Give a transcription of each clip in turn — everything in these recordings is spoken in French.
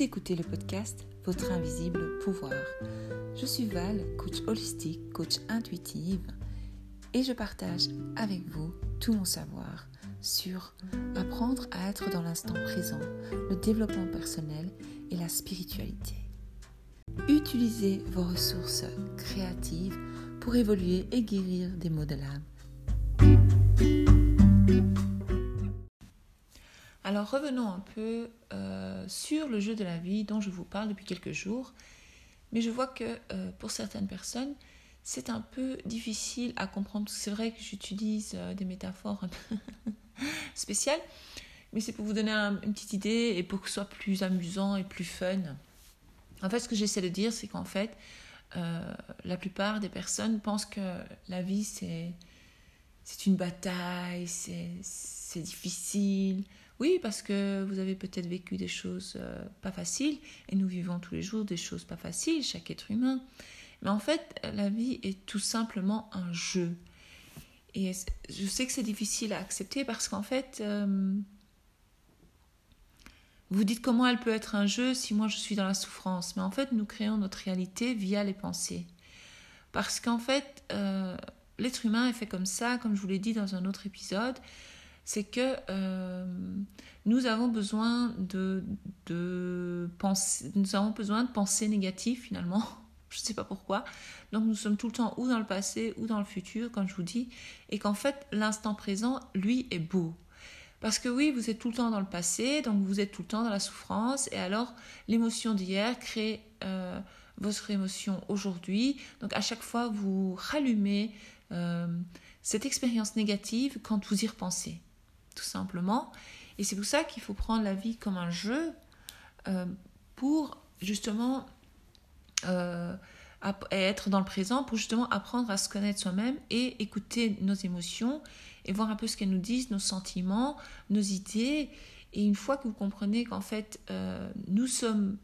Écoutez le podcast Votre invisible pouvoir. Je suis Val, coach holistique, coach intuitive, et je partage avec vous tout mon savoir sur apprendre à être dans l'instant présent, le développement personnel et la spiritualité. Utilisez vos ressources créatives pour évoluer et guérir des maux de l'âme. Alors revenons un peu euh, sur le jeu de la vie dont je vous parle depuis quelques jours. Mais je vois que euh, pour certaines personnes, c'est un peu difficile à comprendre. C'est vrai que j'utilise euh, des métaphores spéciales, mais c'est pour vous donner une petite idée et pour que ce soit plus amusant et plus fun. En fait, ce que j'essaie de dire, c'est qu'en fait, la plupart des personnes pensent que la vie, c'est, c'est une bataille, c'est, c'est difficile, oui, parce que vous avez peut-être vécu des choses euh, pas faciles, et nous vivons tous les jours des choses pas faciles, chaque être humain. Mais en fait, la vie est tout simplement un jeu. Et je sais que c'est difficile à accepter parce qu'en fait, euh, vous dites comment elle peut être un jeu si moi je suis dans la souffrance. Mais en fait, nous créons notre réalité via les pensées. Parce qu'en fait, euh, l'être humain est fait comme ça, comme je vous l'ai dit dans un autre épisode c'est que euh, nous avons besoin de, penser, nous avons besoin de penser négatif finalement. Je ne sais pas pourquoi. Donc nous sommes tout le temps ou dans le passé ou dans le futur, comme je vous dis, et qu'en fait l'instant présent, lui, est beau. Parce que oui, vous êtes tout le temps dans le passé, donc vous êtes tout le temps dans la souffrance, et alors l'émotion d'hier crée euh, votre émotion aujourd'hui. Donc à chaque fois, vous rallumez euh, cette expérience négative quand vous y repensez tout simplement. Et c'est pour ça qu'il faut prendre la vie comme un jeu euh, pour justement euh, être dans le présent, pour justement apprendre à se connaître soi-même et écouter nos émotions et voir un peu ce qu'elles nous disent, nos sentiments, nos idées. Et une fois que vous comprenez qu'en fait, euh, nous sommes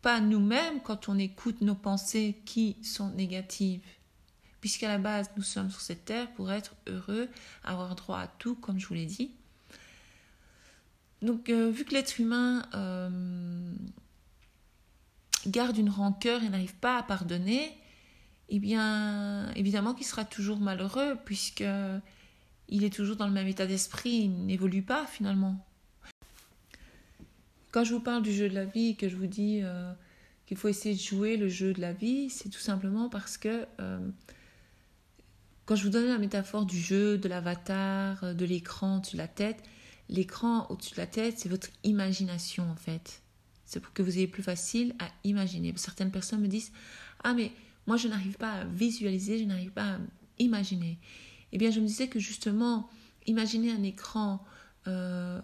pas nous-mêmes quand on écoute nos pensées qui sont négatives, puisqu'à la base, nous sommes sur cette terre pour être heureux, avoir droit à tout, comme je vous l'ai dit. Donc, euh, vu que l'être humain euh, garde une rancœur et n'arrive pas à pardonner, eh bien, évidemment qu'il sera toujours malheureux, puisque il est toujours dans le même état d'esprit, il n'évolue pas finalement. Quand je vous parle du jeu de la vie, que je vous dis euh, qu'il faut essayer de jouer le jeu de la vie, c'est tout simplement parce que quand je vous donne la métaphore du jeu, de l'avatar, euh, de l'écran au-dessus de la tête, l'écran au-dessus de la tête, c'est votre imagination en fait. C'est pour que vous ayez plus facile à imaginer. Certaines personnes me disent Ah, mais moi je n'arrive pas à visualiser, je n'arrive pas à imaginer. Eh bien, je me disais que justement, imaginer un écran euh,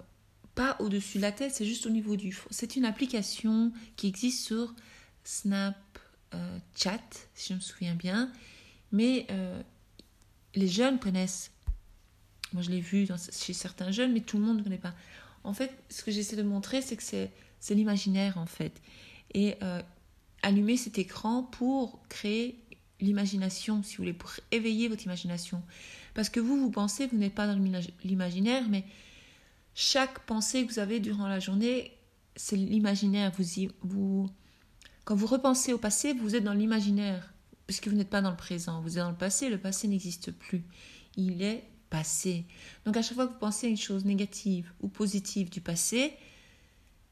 pas au-dessus de la tête, c'est juste au niveau du. C'est une application qui existe sur Snapchat, euh, si je me souviens bien. Mais les jeunes connaissent. Moi, je l'ai vu chez certains jeunes, mais tout le monde ne connaît pas. En fait, ce que j'essaie de montrer, c'est que c'est l'imaginaire, en fait. Et euh, allumer cet écran pour créer l'imagination, si vous voulez, pour éveiller votre imagination. Parce que vous, vous pensez, vous n'êtes pas dans l'imaginaire, mais chaque pensée que vous avez durant la journée, c'est l'imaginaire. Vous, vous, quand vous repensez au passé, vous êtes dans l'imaginaire puisque vous n'êtes pas dans le présent, vous êtes dans le passé, le passé n'existe plus. Il est passé. Donc à chaque fois que vous pensez à une chose négative ou positive du passé,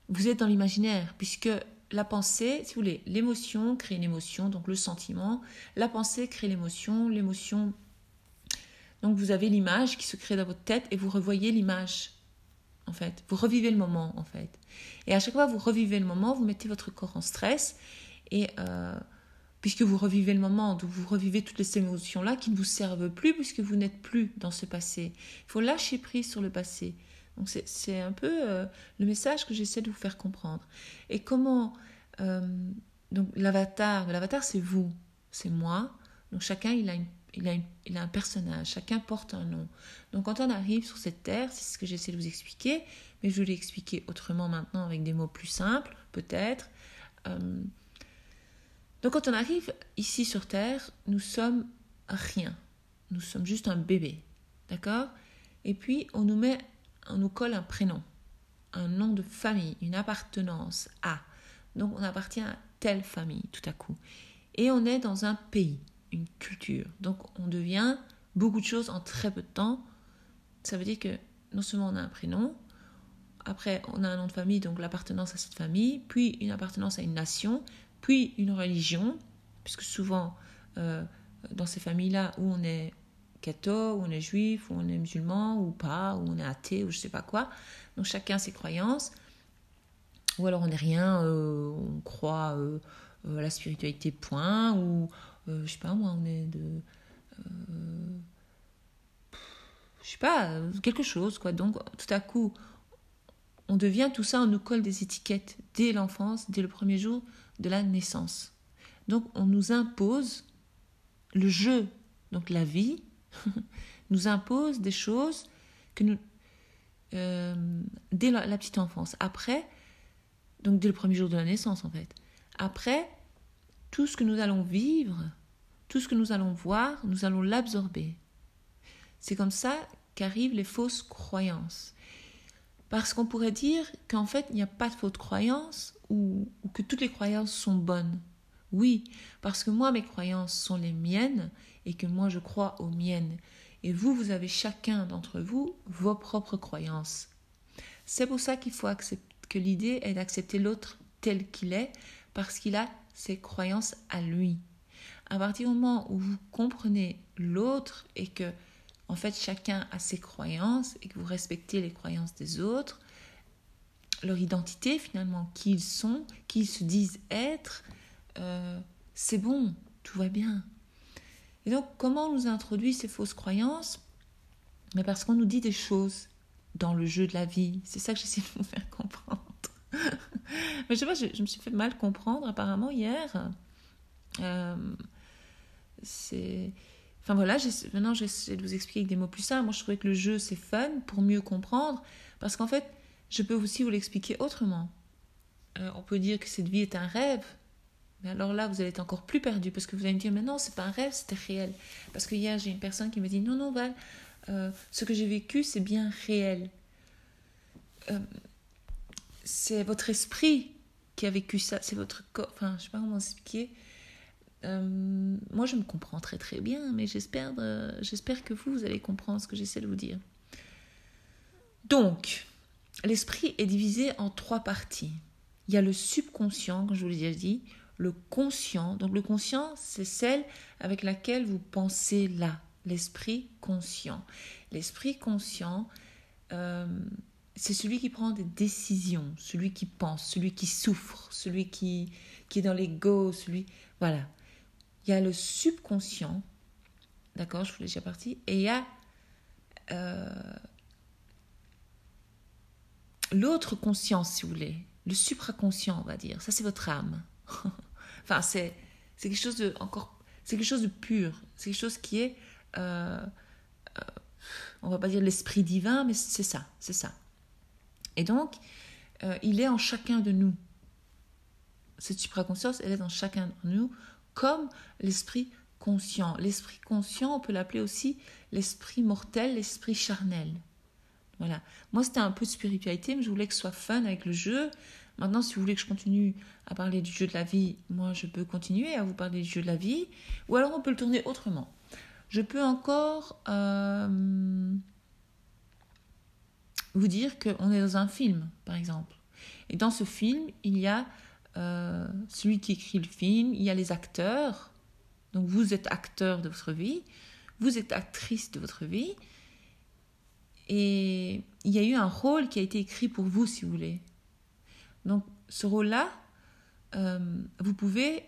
vous êtes dans l'imaginaire, puisque la pensée, si vous voulez, l'émotion crée une émotion, donc le sentiment, la pensée crée l'émotion, l'émotion. Donc vous avez l'image qui se crée dans votre tête et vous revoyez l'image, en fait. Vous revivez le moment, en fait. Et à chaque fois que vous revivez le moment, vous mettez votre corps en stress et euh, puisque vous revivez le moment, vous revivez toutes ces émotions-là qui ne vous servent plus puisque vous n'êtes plus dans ce passé. Il faut lâcher prise sur le passé. Donc c'est un peu euh, le message que j'essaie de vous faire comprendre. Et comment euh, donc l'avatar, l'avatar c'est vous, c'est moi. Donc chacun il a, il, a il a un personnage, chacun porte un nom. Donc quand on arrive sur cette terre, c'est ce que j'essaie de vous expliquer, mais je vais l'expliquer autrement maintenant avec des mots plus simples, peut-être. Euh, donc quand on arrive ici sur Terre, nous sommes rien. Nous sommes juste un bébé. D'accord? Et puis on nous met, on nous colle un prénom, un nom de famille, une appartenance à. donc on appartient à telle famille tout à coup. Et on est dans un pays, une culture. Donc on devient beaucoup de choses en très peu de temps. Ça veut dire que non seulement on a un prénom, après on a un nom de famille, donc l'appartenance à cette famille, puis une appartenance à une nation, puis une religion, puisque souvent euh, dans ces familles-là où on est catho, où on est juif, où on est musulman ou pas, où on est athée ou je sais pas quoi, donc chacun ses croyances, ou alors on n'est rien, euh, on croit euh, à la spiritualité point, ou je sais pas moi, on est de je sais pas, quelque chose, quoi. Donc, tout à coup, on devient tout ça, on nous colle des étiquettes dès l'enfance, dès le premier jour de la naissance. Donc, on nous impose le jeu, donc la vie, nous impose des choses que nous, euh, dès la, la, petite enfance. Après, donc dès le premier jour de la naissance, en fait. Après, tout ce que nous allons vivre, tout ce que nous allons voir, nous allons l'absorber. C'est comme ça qu'arrivent les fausses croyances. Parce qu'on pourrait dire qu'en fait, il n'y a pas de fausses croyances ou, que toutes les croyances sont bonnes. Oui, parce que moi, mes croyances sont les miennes et que moi, je crois aux miennes. Et vous, vous avez chacun d'entre vous vos propres croyances. C'est pour ça qu'il faut accepter que l'idée est d'accepter l'autre tel qu'il est, parce qu'il a ses croyances à lui. À partir du moment où vous comprenez l'autre et que en fait chacun a ses croyances et que vous respectez les croyances des autres, leur identité finalement, qui ils sont, qui ils se disent être, euh, c'est bon, tout va bien. Et donc comment on nous introduit ces fausses croyances? Mais parce qu'on nous dit des choses dans le jeu de la vie. C'est ça que j'essaie de vous faire comprendre. Mais je sais pas, je, me suis fait mal comprendre apparemment hier. Euh, c'est Enfin voilà, maintenant j'essaie de vous expliquer avec des mots plus simples. Moi je trouvais que le jeu c'est fun pour mieux comprendre, parce qu'en fait je peux aussi vous l'expliquer autrement. Euh, on peut dire que cette vie est un rêve, mais alors là vous allez être encore plus perdu, parce que vous allez me dire mais non c'est pas un rêve, c'était réel. Parce que hier j'ai une personne qui me dit non non Val, euh, ce que j'ai vécu c'est bien réel. Euh, c'est votre esprit qui a vécu ça, c'est votre corps, enfin je sais pas comment expliquer euh, moi, je me comprends très très bien, mais j'espère, euh, que vous, allez comprendre ce que j'essaie de vous dire. Donc, l'esprit est divisé en trois parties. Il y a le subconscient, comme je vous l'ai dit, le conscient. Donc, le conscient, c'est celle avec laquelle vous pensez là, l'esprit conscient. L'esprit conscient, euh, c'est celui qui prend des décisions, celui qui pense, celui qui souffre, celui qui, qui est dans l'ego, celui. Voilà il y a le subconscient, d'accord, je vous l'ai déjà parti, et il y a euh, l'autre conscience, si vous voulez, le supraconscient, on va dire. Ça, c'est votre âme. enfin, c'est quelque chose de encore, c'est quelque chose de pur. C'est quelque chose qui est, euh, euh, on va pas dire l'esprit divin, mais c'est ça, c'est ça. Et donc, il est en chacun de nous. Cette supraconscience, elle est dans chacun de nous comme l'esprit conscient. L'esprit conscient, on peut l'appeler aussi l'esprit mortel, l'esprit charnel. Voilà. Moi, c'était un peu de spiritualité, mais je voulais que ce soit fun avec le jeu. Maintenant, si vous voulez que je continue à parler du jeu de la vie, moi, je peux continuer à vous parler du jeu de la vie. Ou alors, on peut le tourner autrement. Je peux encore euh, vous dire qu'on est dans un film, par exemple. Et dans ce film, il y a euh, celui qui écrit le film, il y a les acteurs. Donc vous êtes acteur de votre vie, vous êtes actrice de votre vie. Et il y a eu un rôle qui a été écrit pour vous, si vous voulez. Donc ce rôle-là, euh, vous pouvez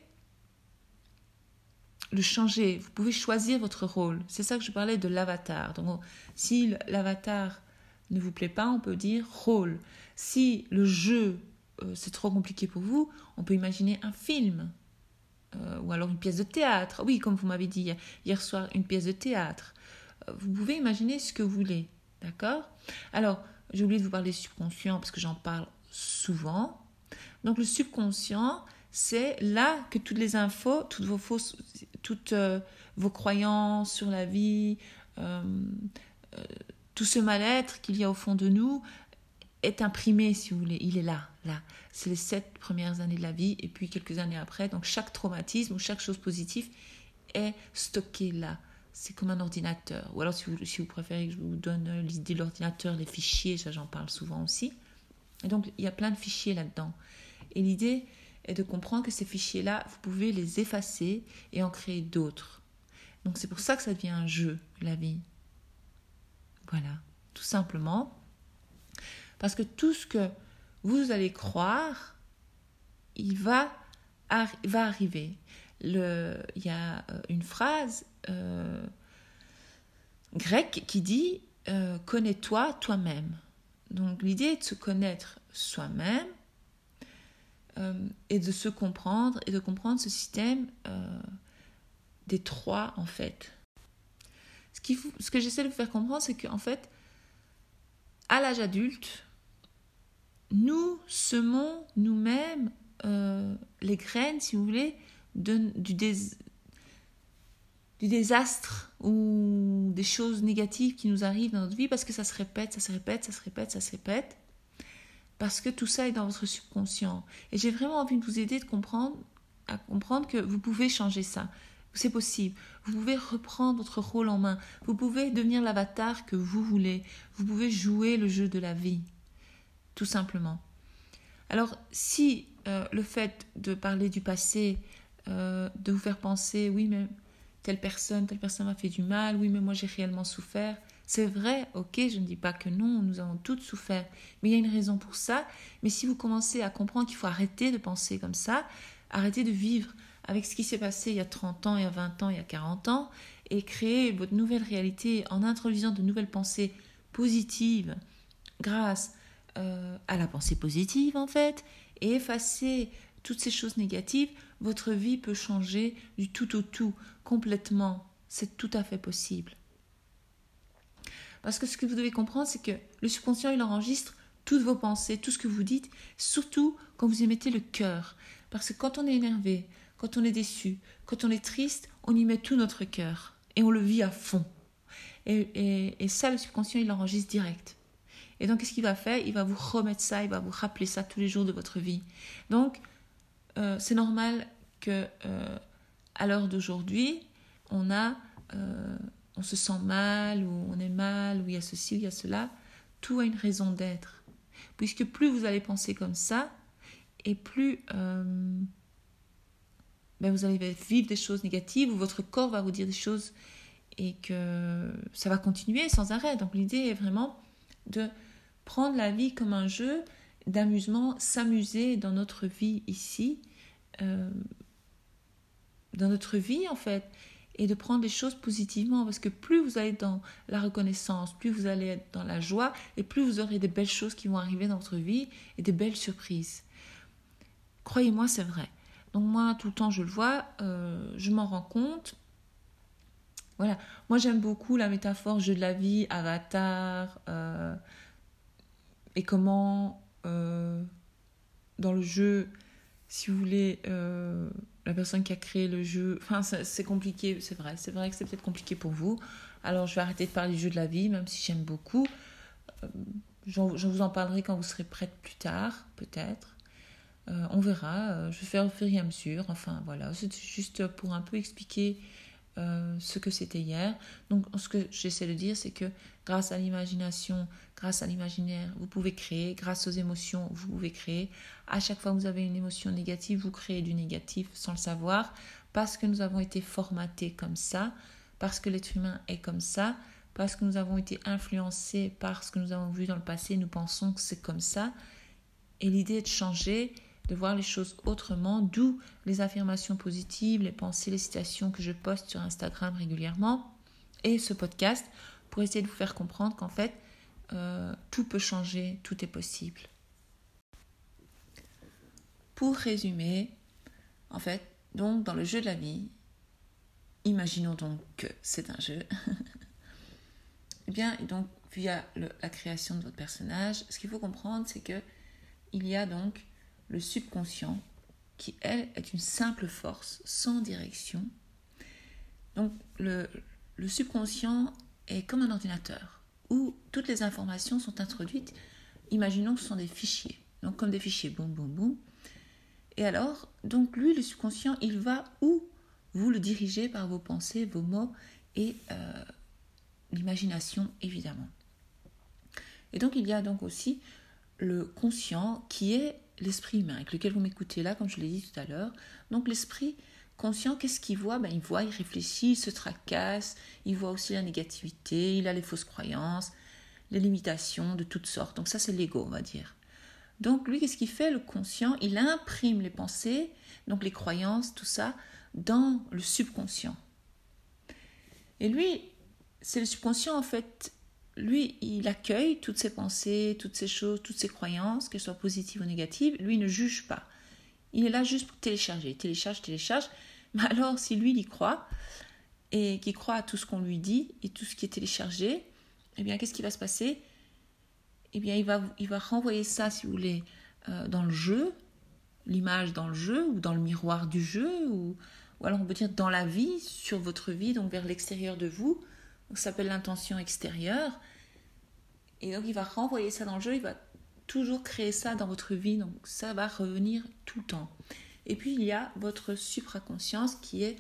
le changer, vous pouvez choisir votre rôle. C'est ça que je parlais de l'avatar. Donc si l'avatar ne vous plaît pas, on peut dire rôle. Si le jeu euh, c'est trop compliqué pour vous, on peut imaginer un film. Euh, ou alors une pièce de théâtre. Oui, comme vous m'avez dit hier soir, une pièce de théâtre. Euh, vous pouvez imaginer ce que vous voulez. D'accord? Alors, j'ai oublié de vous parler subconscient parce que j'en parle souvent. Donc, le subconscient, c'est là que toutes les infos, toutes vos fausses, toutes vos croyances sur la vie, tout ce mal-être qu'il y a au fond de nous est imprimé, si vous voulez. Il est là là. C'est les sept premières années de la vie et puis quelques années après. Donc chaque traumatisme ou chaque chose positive est stocké là. C'est comme un ordinateur. Ou alors si vous, si vous préférez que je vous donne l'idée de l'ordinateur, les fichiers, ça j'en parle souvent aussi. Et donc il y a plein de fichiers là-dedans. Et l'idée est de comprendre que ces fichiers-là, vous pouvez les effacer et en créer d'autres. Donc c'est pour ça que ça devient un jeu, la vie. Voilà, tout simplement. Parce que tout ce que vous allez croire, il va, arriver. Il y a euh, une phrase euh, grecque qui dit euh, Connais-toi toi-même. Donc l'idée est de se connaître soi-même et de se comprendre et de comprendre ce système des trois en fait. Ce, ce que j'essaie de vous faire comprendre, c'est qu'en fait, à l'âge adulte, nous semons nous-mêmes euh, les graines, si vous voulez, du, désastre ou des choses négatives qui nous arrivent dans notre vie parce que ça se répète, ça se répète, ça se répète, ça se répète. Parce que tout ça est dans votre subconscient. Et j'ai vraiment envie de vous aider à comprendre que vous pouvez changer ça. C'est possible. Vous pouvez reprendre votre rôle en main. Vous pouvez devenir l'avatar que vous voulez. Vous pouvez jouer le jeu de la vie tout simplement. Alors, si euh, le fait de parler du passé, euh, de vous faire penser, oui, mais telle personne, telle personne m'a fait du mal, oui, mais moi j'ai réellement souffert, c'est vrai, ok, je ne dis pas que non, nous avons toutes souffert, mais il y a une raison pour ça. Mais si vous commencez à comprendre qu'il faut arrêter de penser comme ça, arrêter de vivre avec ce qui s'est passé il y a 30 ans, il y a 20 ans, il y a 40 ans, et créer votre nouvelle réalité en introduisant de nouvelles pensées positives grâce euh, à la pensée positive en fait, et effacer toutes ces choses négatives, votre vie peut changer du tout au tout, complètement. C'est tout à fait possible. Parce que ce que vous devez comprendre, c'est que le subconscient, il enregistre toutes vos pensées, tout ce que vous dites, surtout quand vous y mettez le cœur. Parce que quand on est énervé, quand on est déçu, quand on est triste, on y met tout notre cœur et on le vit à fond. Et, et ça, le subconscient, il enregistre direct. Et donc, qu'est-ce qu'il va faire? Il va vous remettre ça, il va vous rappeler ça tous les jours de votre vie. Donc, euh, c'est normal que euh, à l'heure d'aujourd'hui, on a, euh, on se sent mal, ou on est mal, ou il y a ceci, ou il y a cela. Tout a une raison d'être. Puisque plus vous allez penser comme ça, et plus ben vous allez vivre des choses négatives, ou votre corps va vous dire des choses, et que ça va continuer sans arrêt. Donc l'idée est vraiment de prendre la vie comme un jeu d'amusement, s'amuser dans notre vie ici, euh, dans notre vie en fait, et de prendre les choses positivement, parce que plus vous allez dans la reconnaissance, plus vous allez être dans la joie, et plus vous aurez des belles choses qui vont arriver dans votre vie, et des belles surprises. Croyez-moi, c'est vrai. Donc moi, tout le temps, je le vois, euh, je m'en rends compte. Voilà, moi j'aime beaucoup la métaphore jeu de la vie, avatar. Euh, et comment euh, dans le jeu, si vous voulez, euh, la personne qui a créé le jeu, enfin c'est compliqué, c'est vrai, c'est vrai que c'est peut-être compliqué pour vous. Alors je vais arrêter de parler du jeu de la vie, même si j'aime beaucoup. Euh, je vous en parlerai quand vous serez prête plus tard, peut-être. on verra, je vais faire au fur et à mesure. Enfin voilà, c'est juste pour un peu expliquer euh, ce que c'était hier. Donc, ce que j'essaie de dire, c'est que grâce à l'imagination, grâce à l'imaginaire, vous pouvez créer. Grâce aux émotions, vous pouvez créer. À chaque fois que vous avez une émotion négative, vous créez du négatif sans le savoir, parce que nous avons été formatés comme ça, parce que l'être humain est comme ça, parce que nous avons été influencés par ce que nous avons vu dans le passé, nous pensons que c'est comme ça. Et l'idée est de changer de voir les choses autrement, d'où les affirmations positives, les pensées, les citations que je poste sur Instagram régulièrement et ce podcast pour essayer de vous faire comprendre qu'en fait, euh, tout peut changer, tout est possible. Pour résumer, en fait, donc dans le jeu de la vie, imaginons donc que c'est un jeu. eh bien, donc via la création de votre personnage, ce qu'il faut comprendre, c'est que il y a donc le subconscient, qui, elle, est une simple force sans direction. Donc, le, subconscient est comme un ordinateur où toutes les informations sont introduites. Imaginons que ce sont des fichiers. Donc comme des fichiers, boum, boum, boum. Et alors, donc lui, le subconscient, il va où vous le dirigez par vos pensées, vos mots et euh, l'imagination, évidemment. Et donc il y a donc aussi le conscient qui est l'esprit humain avec lequel vous m'écoutez là, comme je l'ai dit tout à l'heure. Donc l'esprit conscient, qu'est-ce qu'il voit? Ben, Il voit, il réfléchit, il se tracasse, il voit aussi la négativité, il a les fausses croyances, les limitations de toutes sortes. Donc ça, c'est l'ego, on va dire. Donc lui, qu'est-ce qu'il fait? Le conscient, il imprime les pensées, donc les croyances, tout ça, dans le subconscient. Et lui, c'est le subconscient, en fait, lui, il accueille toutes ces pensées, toutes ces choses, toutes ces croyances, qu'elles soient positives ou négatives. Lui, il ne juge pas. Il est là juste pour télécharger. Télécharge, télécharge. Mais alors, si lui, il y croit, et qu'il croit à tout ce qu'on lui dit, et tout ce qui est téléchargé, eh bien, qu'est-ce qui va se passer? Eh bien, il va, il va renvoyer ça, si vous voulez, euh, dans le jeu, l'image dans le jeu, ou dans le miroir du jeu, ou, ou alors on peut dire dans la vie, sur votre vie, donc vers l'extérieur de vous. Donc, ça s'appelle l'intention extérieure. Et donc, il va renvoyer ça dans le jeu, il va toujours créer ça dans votre vie, donc ça va revenir tout le temps. Et puis il y a votre supraconscience qui est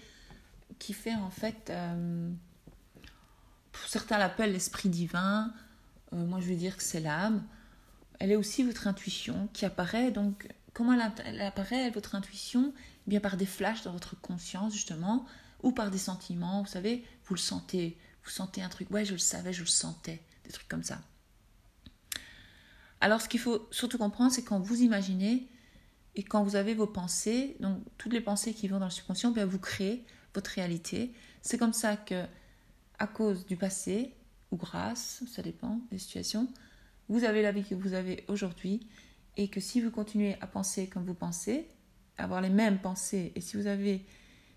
qui fait en fait, euh, certains l'appellent l'esprit divin, euh, moi je vais dire que c'est l'âme. Elle est aussi votre intuition qui apparaît. Donc comment elle, apparaît votre intuition? Eh Bien par des flashs dans votre conscience justement, ou par des sentiments. Vous savez, vous le sentez, vous sentez un truc. Ouais, je le savais, je le sentais, des trucs comme ça. Alors, ce qu'il faut surtout comprendre, c'est quand vous imaginez et quand vous avez vos pensées, donc toutes les pensées qui vont dans le subconscient, bien vous créez votre réalité. C'est comme ça que, à cause du passé, ou grâce, ça dépend des situations, vous avez la vie que vous avez aujourd'hui, et que si vous continuez à penser comme vous pensez, avoir les mêmes pensées, et si vous avez,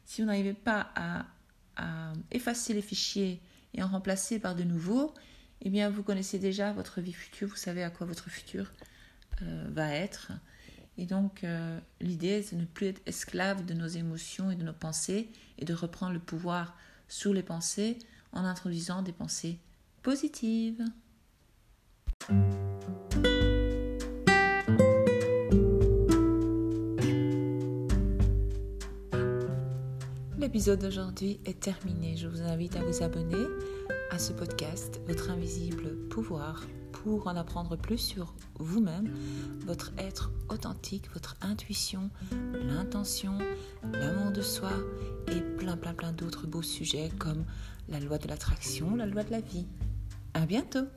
si vous n'arrivez pas à, à effacer les fichiers et en remplacer par de nouveaux, eh bien, vous connaissez déjà votre vie future, vous savez à quoi votre futur euh, va être. Et donc, euh, l'idée, c'est de ne plus être esclave de nos émotions et de nos pensées et de reprendre le pouvoir sur les pensées en introduisant des pensées positives. L'épisode d'aujourd'hui est terminé. Je vous invite à vous abonner à ce podcast, Votre invisible pouvoir, pour en apprendre plus sur vous-même, votre être authentique, votre intuition, l'intention, l'amour de soi et plein plein plein d'autres beaux sujets comme la loi de l'attraction, la loi de la vie. À bientôt!